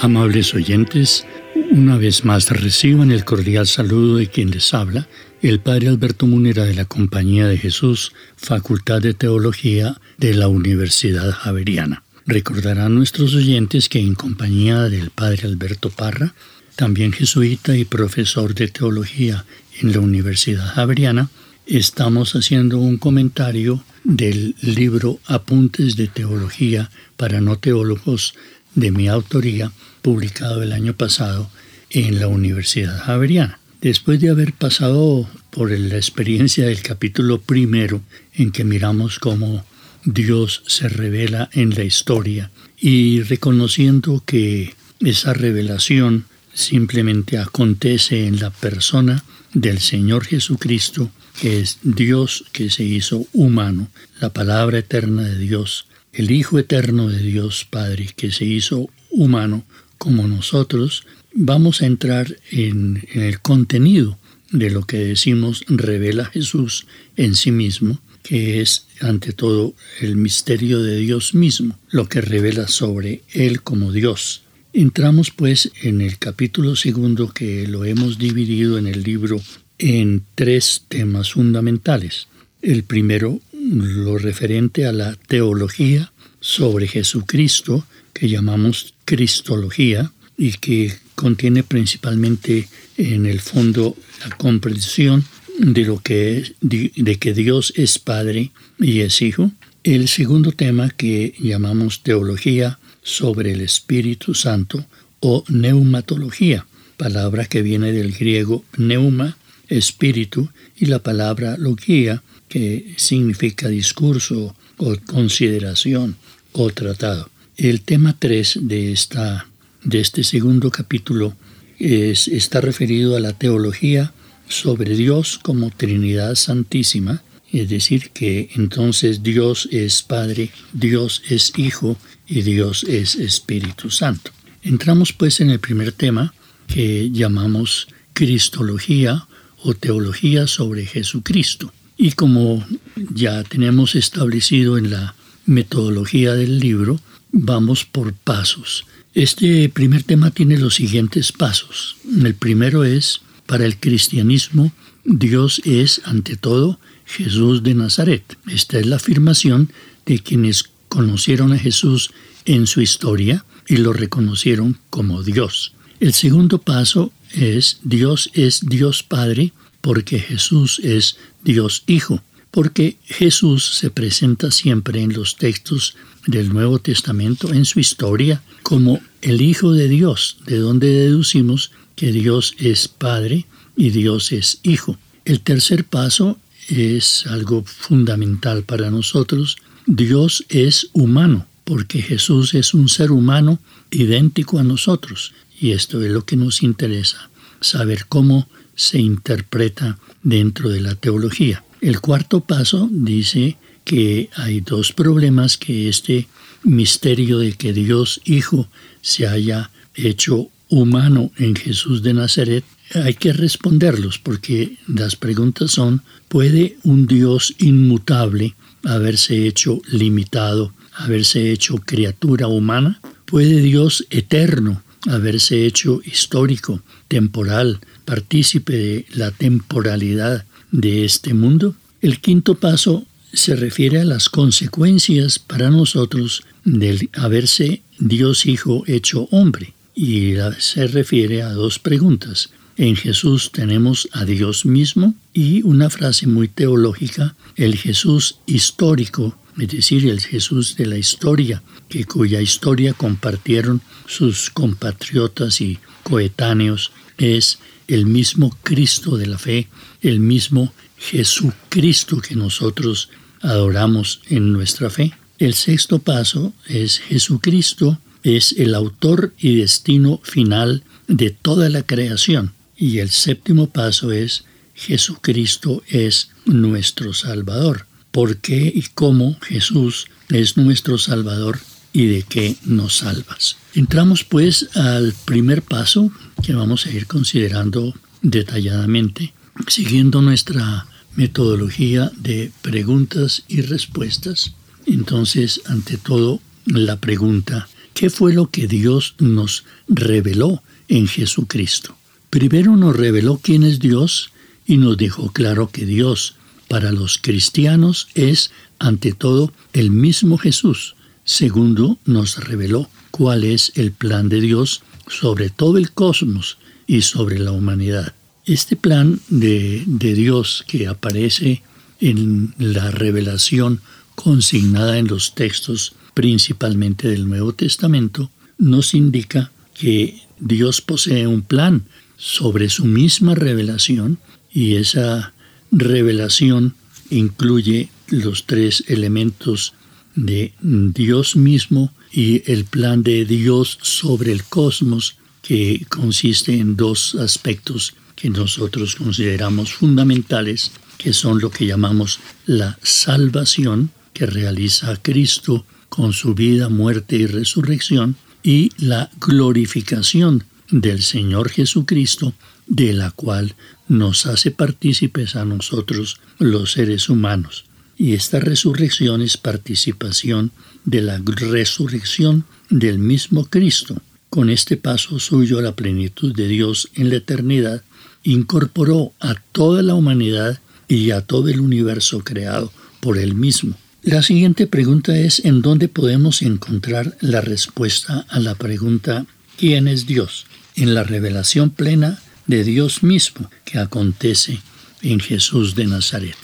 Amables oyentes, una vez más reciban el cordial saludo de quien les habla, el Padre Alberto Munera de la Compañía de Jesús, Facultad de Teología de la Universidad Javeriana. Recordarán nuestros oyentes que en compañía del Padre Alberto Parra, también jesuita y profesor de teología en la Universidad Javeriana, estamos haciendo un comentario del libro Apuntes de Teología para no teólogos de mi autoría, publicado el año pasado en la Universidad Javeriana. Después de haber pasado por la experiencia del capítulo primero, en que miramos cómo Dios se revela en la historia y reconociendo que esa revelación simplemente acontece en la persona del Señor Jesucristo, que es Dios que se hizo humano, la palabra eterna de Dios, el Hijo eterno de Dios Padre, que se hizo humano como nosotros, vamos a entrar en, el contenido de lo que decimos revela Jesús en sí mismo, que es ante todo el misterio de Dios mismo, lo que revela sobre Él como Dios. Entramos pues en el capítulo segundo que lo hemos dividido en el libro en tres temas fundamentales. El primero, lo referente a la teología sobre Jesucristo, que llamamos Cristología, y que contiene principalmente en el fondo la comprensión de lo que de que Dios es Padre y es Hijo. El segundo tema que llamamos teología sobre el Espíritu Santo o neumatología, palabra que viene del griego neuma, espíritu, y la palabra logía, que significa discurso o consideración o tratado. El tema 3 de, esta, de este segundo capítulo es, está referido a la teología sobre Dios como Trinidad Santísima, es decir, que entonces Dios es Padre, Dios es Hijo y Dios es Espíritu Santo. Entramos pues en el primer tema que llamamos Cristología o Teología sobre Jesucristo. Y como ya tenemos establecido en la metodología del libro, vamos por pasos. Este primer tema tiene los siguientes pasos. El primero es, para el cristianismo, Dios es, ante todo, Jesús de Nazaret. Esta es la afirmación de quienes conocieron a Jesús en su historia y lo reconocieron como Dios. El segundo paso es Dios es Dios Padre porque Jesús es Dios Hijo porque Jesús se presenta siempre en los textos del Nuevo Testamento, en su historia, como el Hijo de Dios, de donde deducimos que Dios es Padre y Dios es Hijo. El tercer paso es algo fundamental para nosotros. Dios es humano, porque Jesús es un ser humano idéntico a nosotros. Y esto es lo que nos interesa, saber cómo se interpreta dentro de la teología. El cuarto paso dice que hay dos problemas que este misterio de que Dios Hijo se haya hecho humano en Jesús de Nazaret, hay que responderlos porque las preguntas son, ¿puede un Dios inmutable haberse hecho limitado, haberse hecho criatura humana? ¿Puede Dios eterno haberse hecho histórico, temporal, partícipe de la temporalidad de este mundo. El quinto paso se refiere a las consecuencias para nosotros del haberse Dios Hijo hecho hombre y se refiere a dos preguntas. En Jesús tenemos a Dios mismo y una frase muy teológica, el Jesús histórico, es decir, el Jesús de la historia, que cuya historia compartieron sus compatriotas y coetáneos, es el mismo Cristo de la fe, el mismo Jesucristo que nosotros adoramos en nuestra fe. El sexto paso es Jesucristo es el autor y destino final de toda la creación. Y el séptimo paso es Jesucristo es nuestro Salvador. ¿Por qué y cómo Jesús es nuestro Salvador y de qué nos salvas? Entramos pues al primer paso que vamos a ir considerando detalladamente, siguiendo nuestra metodología de preguntas y respuestas. Entonces, ante todo, la pregunta, ¿qué fue lo que Dios nos reveló en Jesucristo? Primero nos reveló quién es Dios y nos dejó claro que Dios para los cristianos es, ante todo, el mismo Jesús. Segundo, nos reveló cuál es el plan de Dios sobre todo el cosmos y sobre la humanidad. Este plan de, Dios que aparece en la revelación consignada en los textos principalmente del Nuevo Testamento, nos indica que Dios posee un plan sobre su misma revelación y esa revelación incluye los tres elementos de Dios mismo y el plan de Dios sobre el cosmos que consiste en dos aspectos que nosotros consideramos fundamentales, que son lo que llamamos la salvación que realiza Cristo con su vida, muerte y resurrección, y la glorificación del Señor Jesucristo, de la cual nos hace partícipes a nosotros los seres humanos. Y esta resurrección es participación de la resurrección del mismo Cristo. Con este paso suyo a la plenitud de Dios en la eternidad, incorporó a toda la humanidad y a todo el universo creado por él mismo. La siguiente pregunta es ¿en dónde podemos encontrar la respuesta a la pregunta ¿quién es Dios? En la revelación plena de Dios mismo que acontece en Jesús de Nazaret.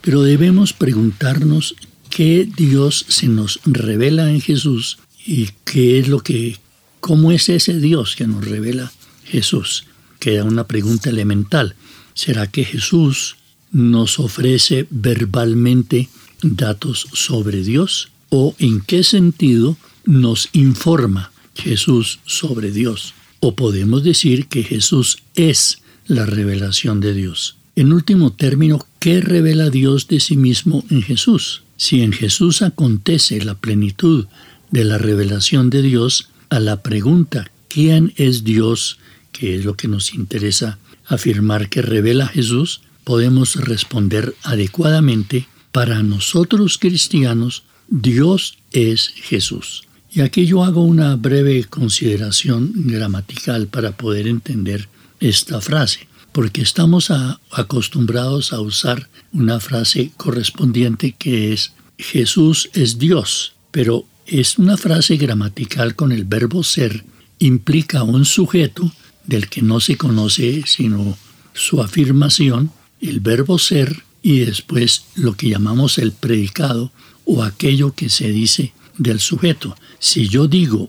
Pero debemos preguntarnos qué Dios se nos revela en Jesús y qué es lo que, cómo es ese Dios que nos revela Jesús. Queda una pregunta elemental. ¿Será que Jesús nos ofrece verbalmente datos sobre Dios? ¿O en qué sentido nos informa Jesús sobre Dios? ¿O podemos decir que Jesús es la revelación de Dios? En último término, ¿qué revela Dios de sí mismo en Jesús? Si en Jesús acontece la plenitud de la revelación de Dios, a la pregunta ¿quién es Dios? que es lo que nos interesa afirmar que revela Jesús, podemos responder adecuadamente para nosotros cristianos, Dios es Jesús. Y aquí yo hago una breve consideración gramatical para poder entender esta frase, porque estamos acostumbrados a usar una frase correspondiente que es Jesús es Dios, pero es una frase gramatical con el verbo ser, implica un sujeto del que no se conoce sino su afirmación, el verbo ser y después lo que llamamos el predicado o aquello que se dice del sujeto. Si yo digo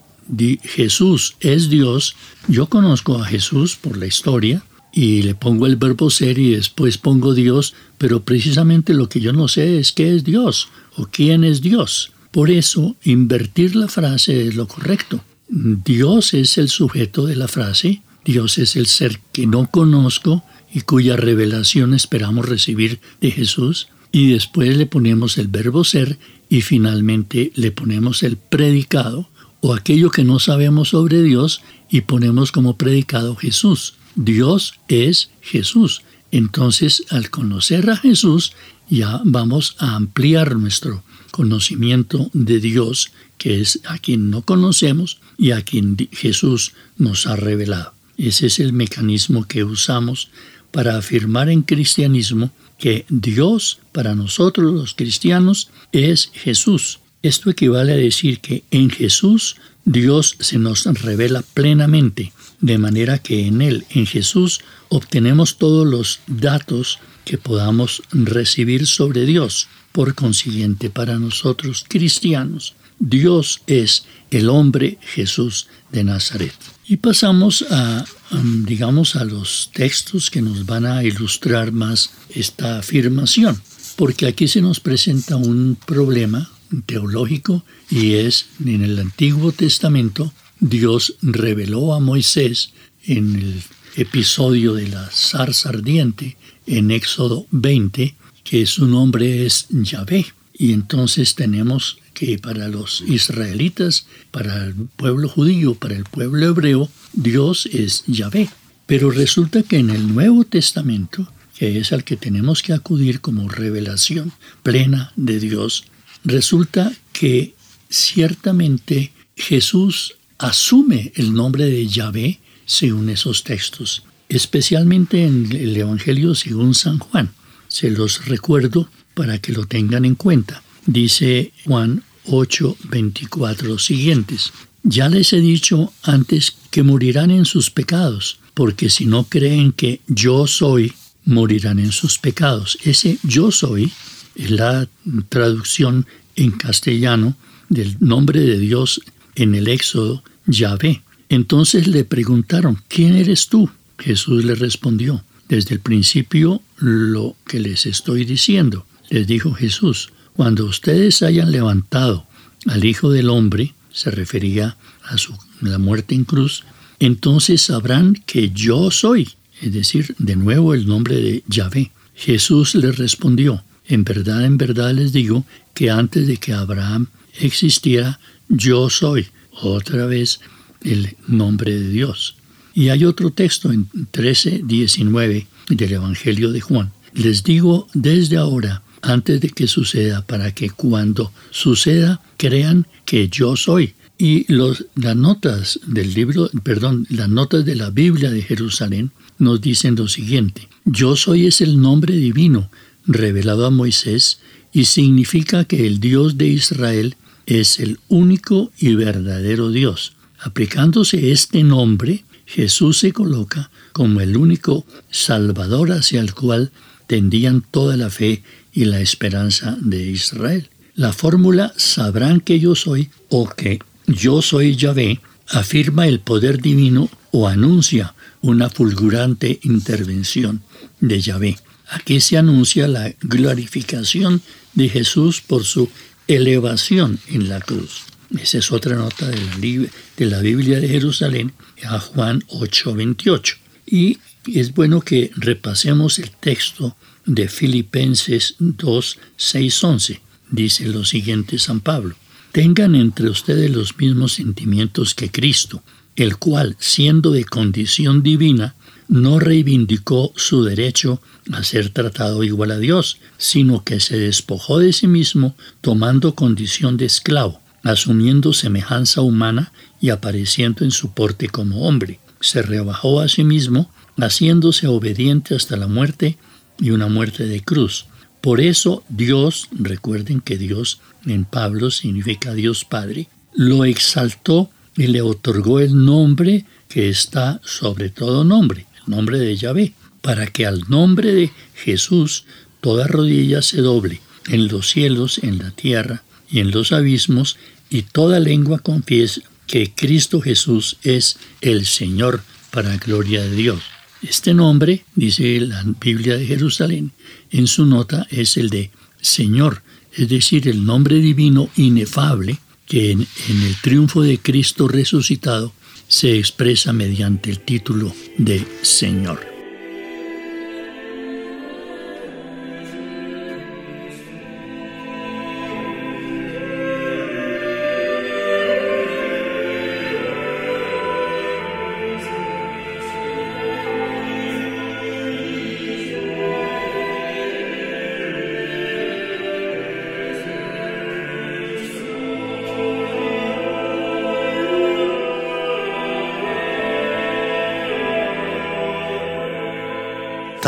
Jesús es Dios, yo conozco a Jesús por la historia y le pongo el verbo ser y después pongo Dios, pero precisamente lo que yo no sé es qué es Dios o quién es Dios. Por eso, invertir la frase es lo correcto. Dios es el sujeto de la frase, Dios es el ser que no conozco y cuya revelación esperamos recibir de Jesús, y después le ponemos el verbo ser y finalmente le ponemos el predicado o aquello que no sabemos sobre Dios y ponemos como predicado Jesús. Dios es Jesús. Entonces, al conocer a Jesús, ya vamos a ampliar nuestro conocimiento de Dios, que es a quien no conocemos y a quien Jesús nos ha revelado. Ese es el mecanismo que usamos para afirmar en cristianismo que Dios para nosotros los cristianos es Jesús. Esto equivale a decir que en Jesús Dios se nos revela plenamente, de manera que en Él, en Jesús, obtenemos todos los datos que podamos recibir sobre Dios. Por consiguiente, para nosotros cristianos, Dios es el hombre Jesús de Nazaret. Y pasamos a, um, digamos, a los textos que nos van a ilustrar más esta afirmación, porque aquí se nos presenta un problema teológico y es en el Antiguo Testamento Dios reveló a Moisés en el episodio de la zarza ardiente en Éxodo 20 que su nombre es Yahvé y entonces tenemos que para los israelitas, para el pueblo judío, para el pueblo hebreo, Dios es Yahvé. Pero resulta que en el Nuevo Testamento, que es al que tenemos que acudir como revelación plena de Dios, resulta que ciertamente Jesús asume el nombre de Yahvé según esos textos, especialmente en el Evangelio según San Juan. Se los recuerdo para que lo tengan en cuenta. Dice Juan 8, 24 siguientes. Ya les he dicho antes que morirán en sus pecados, porque si no creen que yo soy, morirán en sus pecados. Ese yo soy es la traducción en castellano del nombre de Dios en el Éxodo, Yahvé. Entonces le preguntaron, ¿quién eres tú? Jesús le respondió, desde el principio lo que les estoy diciendo. Les dijo Jesús, cuando ustedes hayan levantado al Hijo del Hombre, se refería a su, la muerte en cruz, entonces sabrán que yo soy, es decir, de nuevo el nombre de Yahvé. Jesús les respondió, en verdad, en verdad les digo que antes de que Abraham existiera, yo soy, otra vez, el nombre de Dios. Y hay otro texto en 13, 19 del Evangelio de Juan. Les digo desde ahora, antes de que suceda, para que cuando suceda crean que yo soy. Y los, las notas del libro, perdón, las notas de la Biblia de Jerusalén nos dicen lo siguiente: Yo soy es el nombre divino revelado a Moisés y significa que el Dios de Israel es el único y verdadero Dios. Aplicándose este nombre, Jesús se coloca como el único Salvador hacia el cual tendían toda la fe y la esperanza de Israel. La fórmula sabrán que yo soy o que yo soy Yahvé afirma el poder divino o anuncia una fulgurante intervención de Yahvé. Aquí se anuncia la glorificación de Jesús por su elevación en la cruz. Esa es otra nota de la, de la Biblia de Jerusalén a Juan 8:28. Y es bueno que repasemos el texto de Filipenses 2, 6, 11. Dice lo siguiente San Pablo. Tengan entre ustedes los mismos sentimientos que Cristo, el cual, siendo de condición divina, no reivindicó su derecho a ser tratado igual a Dios, sino que se despojó de sí mismo tomando condición de esclavo, asumiendo semejanza humana y apareciendo en su porte como hombre. Se rebajó a sí mismo, haciéndose obediente hasta la muerte y una muerte de cruz. Por eso Dios, recuerden que Dios en Pablo significa Dios Padre, lo exaltó y le otorgó el nombre que está sobre todo nombre, nombre de Yahvé, para que al nombre de Jesús toda rodilla se doble, en los cielos, en la tierra y en los abismos, y toda lengua confiese que Cristo Jesús es el Señor para gloria de Dios. Este nombre, dice la Biblia de Jerusalén, en su nota es el de Señor, es decir, el nombre divino inefable que en, el triunfo de Cristo resucitado se expresa mediante el título de Señor.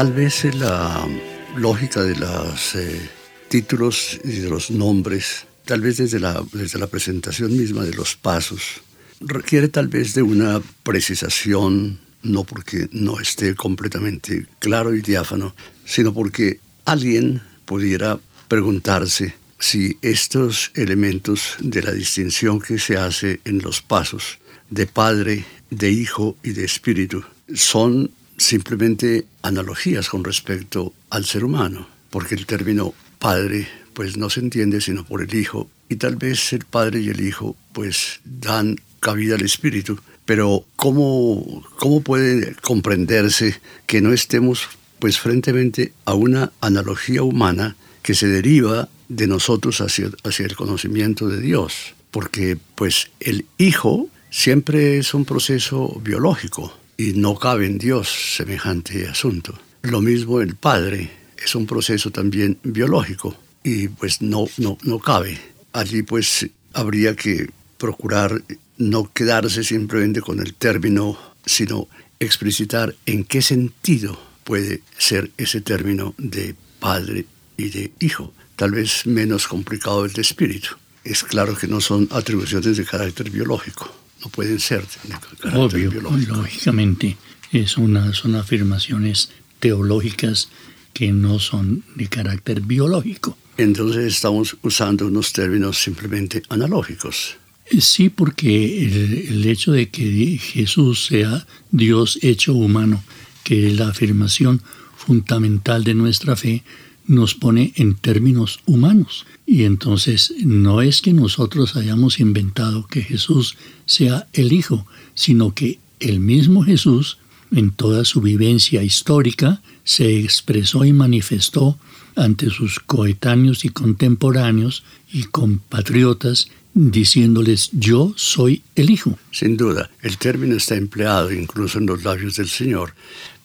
Tal vez la lógica de los eh, títulos y de los nombres, tal vez desde la, desde la presentación misma de los pasos, requiere tal vez de una precisación, no porque no esté completamente claro y diáfano, sino porque alguien pudiera preguntarse si estos elementos de la distinción que se hace en los pasos de Padre, de Hijo y de Espíritu son simplemente analogías con respecto al ser humano, porque el término Padre pues no se entiende sino por el Hijo y tal vez el Padre y el Hijo pues dan cabida al Espíritu, pero ¿cómo, cómo puede comprenderse que no estemos pues frente a una analogía humana que se deriva de nosotros hacia, hacia el conocimiento de Dios, porque pues el hijo siempre es un proceso biológico y no cabe en Dios semejante asunto. Lo mismo el padre es un proceso también biológico y pues no, no, no cabe. Allí pues habría que procurar no quedarse simplemente con el término, sino explicitar en qué sentido puede ser ese término de padre y de hijo tal vez menos complicado el de espíritu. Es claro que no son atribuciones de carácter biológico, no pueden ser de carácter Obvio, biológico. Lógicamente, son afirmaciones teológicas que no son de carácter biológico. Entonces estamos usando unos términos simplemente analógicos. Sí, porque el, el, hecho de que Jesús sea Dios hecho humano, que es la afirmación fundamental de nuestra fe, nos pone en términos humanos. Y entonces no es que nosotros hayamos inventado que Jesús sea el Hijo, sino que el mismo Jesús, en toda su vivencia histórica, se expresó y manifestó ante sus coetáneos y contemporáneos y compatriotas diciéndoles yo soy el Hijo. Sin duda, el término está empleado incluso en los labios del Señor,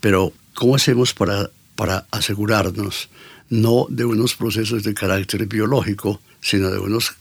pero ¿cómo hacemos para, para asegurarnos no de unos procesos de carácter biológico, sino de unos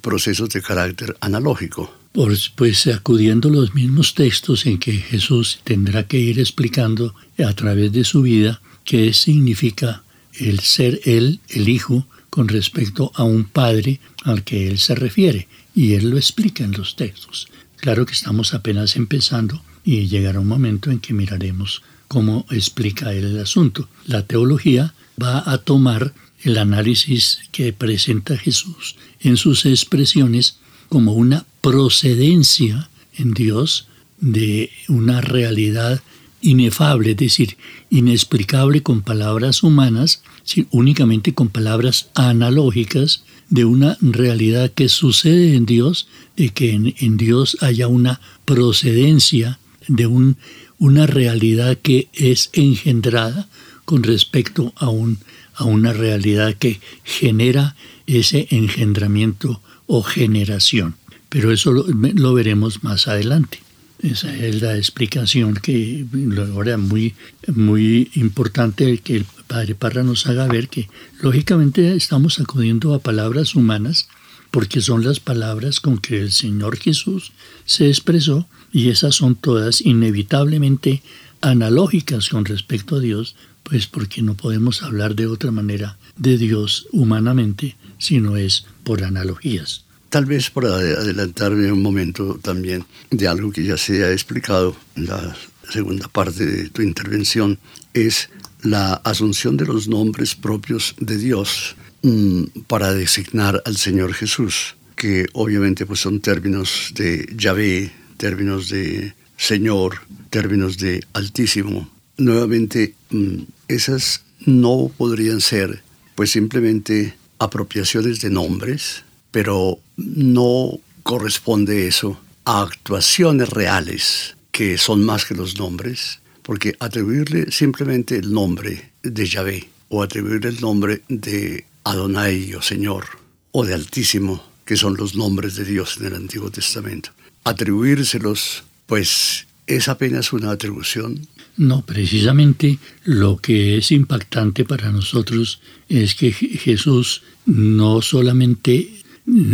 procesos de carácter analógico. Pues, acudiendo a los mismos textos en que Jesús tendrá que ir explicando a través de su vida qué significa el ser Él, el Hijo, con respecto a un Padre al que Él se refiere. Y Él lo explica en los textos. Claro que estamos apenas empezando y llegará un momento en que miraremos cómo explica Él el asunto. La teología va a tomar el análisis que presenta Jesús en sus expresiones como una procedencia en Dios de una realidad inefable, es decir, inexplicable con palabras humanas, únicamente con palabras analógicas de una realidad que sucede en Dios, de que en, Dios haya una procedencia de un, una realidad que es engendrada con respecto a, un, a una realidad que genera ese engendramiento o generación. Pero eso lo, veremos más adelante. Esa es la explicación que ahora muy, muy importante que el Padre Parra nos haga ver que lógicamente estamos acudiendo a palabras humanas porque son las palabras con que el Señor Jesús se expresó y esas son todas inevitablemente analógicas con respecto a Dios pues porque no podemos hablar de otra manera de Dios humanamente, sino es por analogías. Tal vez para adelantarme un momento también de algo que ya se ha explicado en la segunda parte de tu intervención, es la asunción de los nombres propios de Dios mm, para designar al Señor Jesús, que obviamente pues son términos de Yahvé, términos de Señor, términos de Altísimo. Nuevamente, mm, esas no podrían ser pues simplemente apropiaciones de nombres, pero no corresponde eso a actuaciones reales que son más que los nombres, porque atribuirle simplemente el nombre de Yahvé o atribuirle el nombre de Adonai o Señor o de Altísimo, que son los nombres de Dios en el Antiguo Testamento, atribuírselos pues es apenas una atribución no, precisamente lo que es impactante para nosotros es que Jesús no solamente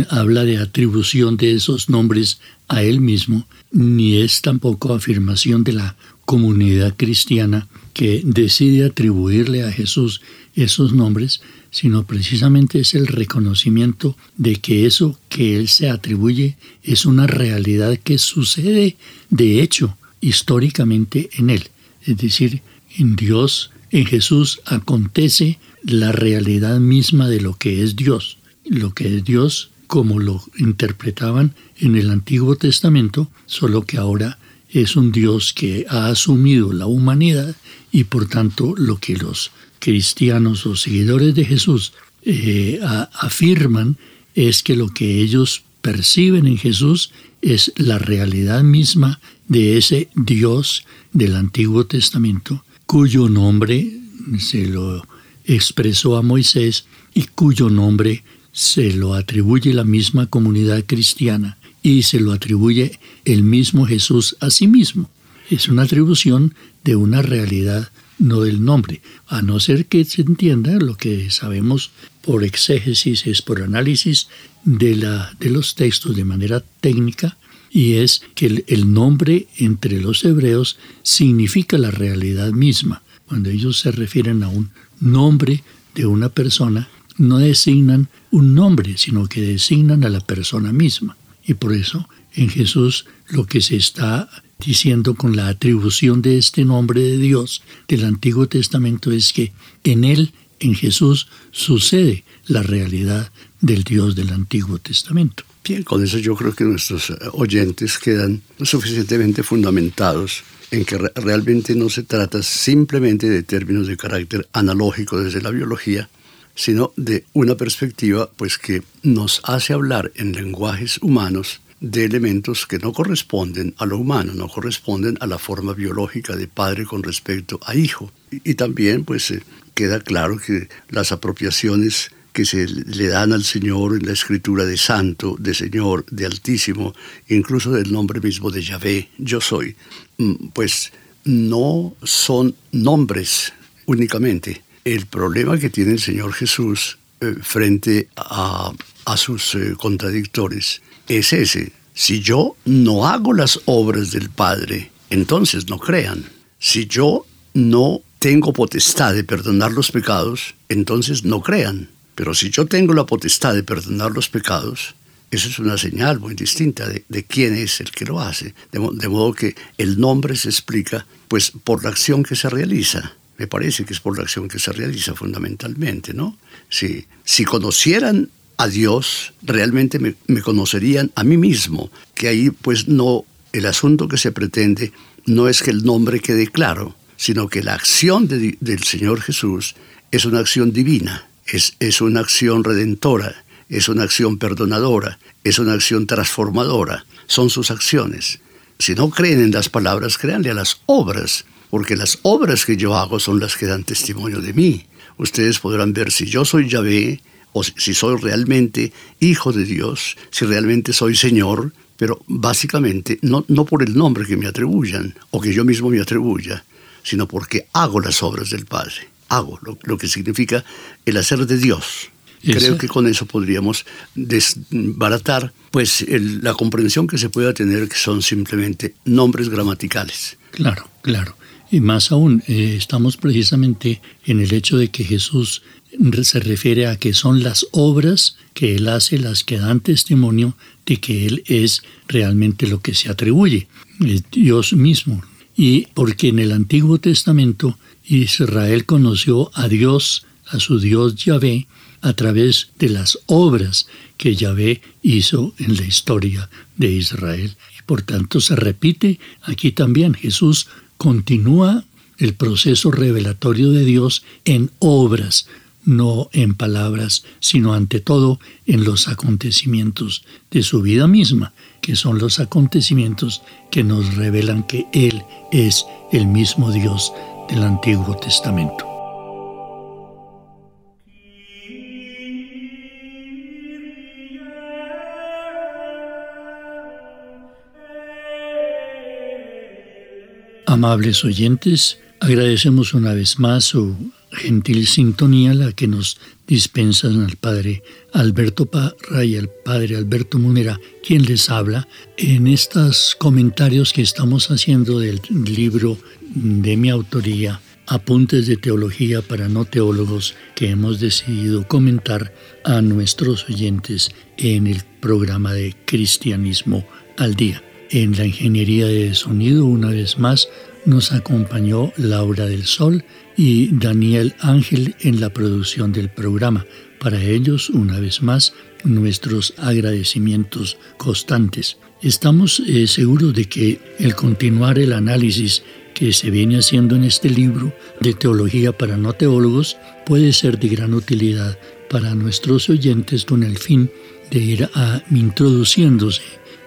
habla de atribución de esos nombres a Él mismo, ni es tampoco afirmación de la comunidad cristiana que decide atribuirle a Jesús esos nombres, sino precisamente es el reconocimiento de que eso que Él se atribuye es una realidad que sucede de hecho históricamente en Él. Es decir, en Dios, en Jesús acontece la realidad misma de lo que es Dios. Lo que es Dios como lo interpretaban en el Antiguo Testamento, solo que ahora es un Dios que ha asumido la humanidad y por tanto lo que los cristianos o seguidores de Jesús eh, afirman es que lo que ellos perciben en Jesús es la realidad misma de ese Dios del Antiguo Testamento, cuyo nombre se lo expresó a Moisés y cuyo nombre se lo atribuye la misma comunidad cristiana y se lo atribuye el mismo Jesús a sí mismo. Es una atribución de una realidad no del nombre, a no ser que se entienda lo que sabemos por exégesis, es por análisis de, la, de los textos de manera técnica, y es que el, nombre entre los hebreos significa la realidad misma. Cuando ellos se refieren a un nombre de una persona, no designan un nombre, sino que designan a la persona misma. Y por eso en Jesús lo que se está diciendo con la atribución de este nombre de Dios del Antiguo Testamento es que en Él, en Jesús, sucede la realidad del Dios del Antiguo Testamento. Bien, con eso yo creo que nuestros eh, oyentes quedan suficientemente fundamentados en que realmente no se trata simplemente de términos de carácter analógico desde la biología, sino de una perspectiva pues que nos hace hablar en lenguajes humanos de elementos que no corresponden a lo humano, no corresponden a la forma biológica de padre con respecto a hijo. Y, también pues eh, queda claro que las apropiaciones que se le dan al Señor en la escritura de santo, de Señor, de altísimo, incluso del nombre mismo de Yahvé, yo soy, mm, pues no son nombres únicamente. El problema que tiene el Señor Jesús eh, frente a, a sus eh, contradictores es ese. Si yo no hago las obras del Padre, entonces no crean. Si yo no tengo potestad de perdonar los pecados, entonces no crean. Pero si yo tengo la potestad de perdonar los pecados, eso es una señal muy distinta de, quién es el que lo hace. De, de, modo que el nombre se explica pues por la acción que se realiza. Me parece que es por la acción que se realiza fundamentalmente, ¿no? Si, si conocieran a Dios, realmente me, conocerían a mí mismo, que ahí pues no, el asunto que se pretende no es que el nombre quede claro, sino que la acción del Señor Jesús es una acción divina, es, es una acción redentora, es una acción perdonadora, es una acción transformadora, son sus acciones. Si no creen en las palabras, créanle a las obras, porque las obras que yo hago son las que dan testimonio de mí. Ustedes podrán ver si yo soy Yahvé, o si soy realmente hijo de Dios, si realmente soy Señor, pero básicamente no, no por el nombre que me atribuyan o que yo mismo me atribuya, sino porque hago las obras del Padre, hago lo, que significa el hacer de Dios. Creo que con eso podríamos desbaratar pues la comprensión que se pueda tener que son simplemente nombres gramaticales. Claro, claro. Y más aún, eh, estamos precisamente en el hecho de que Jesús se refiere a que son las obras que Él hace las que dan testimonio de que Él es realmente lo que se atribuye, Dios mismo. Y porque en el Antiguo Testamento Israel conoció a Dios, a su Dios Yahvé, a través de las obras que Yahvé hizo en la historia de Israel. Y por tanto se repite aquí también. Jesús continúa el proceso revelatorio de Dios en obras, no en palabras, sino ante todo en los acontecimientos de su vida misma, que son los acontecimientos que nos revelan que Él es el mismo Dios del Antiguo Testamento. Amables oyentes, agradecemos una vez más su gentil sintonía la que nos dispensan al Padre Alberto Parra y al Padre Alberto Munera, quien les habla, en estos comentarios que estamos haciendo del libro de mi autoría, Apuntes de Teología para No Teólogos, que hemos decidido comentar a nuestros oyentes en el programa de Cristianismo al Día. En la ingeniería de sonido, una vez más, nos acompañó Laura del Sol y Daniel Ángel en la producción del programa. Para ellos, una vez más, nuestros agradecimientos constantes. Estamos eh, seguros de que el continuar el análisis que se viene haciendo en este libro de teología para no teólogos puede ser de gran utilidad para nuestros oyentes con el fin de ir a, introduciéndose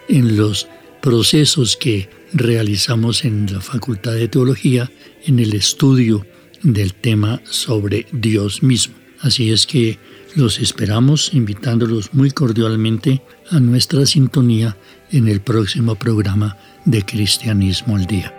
en los procesos que realizamos en la Facultad de Teología en el estudio del tema sobre Dios mismo. Así es que los esperamos invitándolos muy cordialmente a nuestra sintonía en el próximo programa de Cristianismo al Día.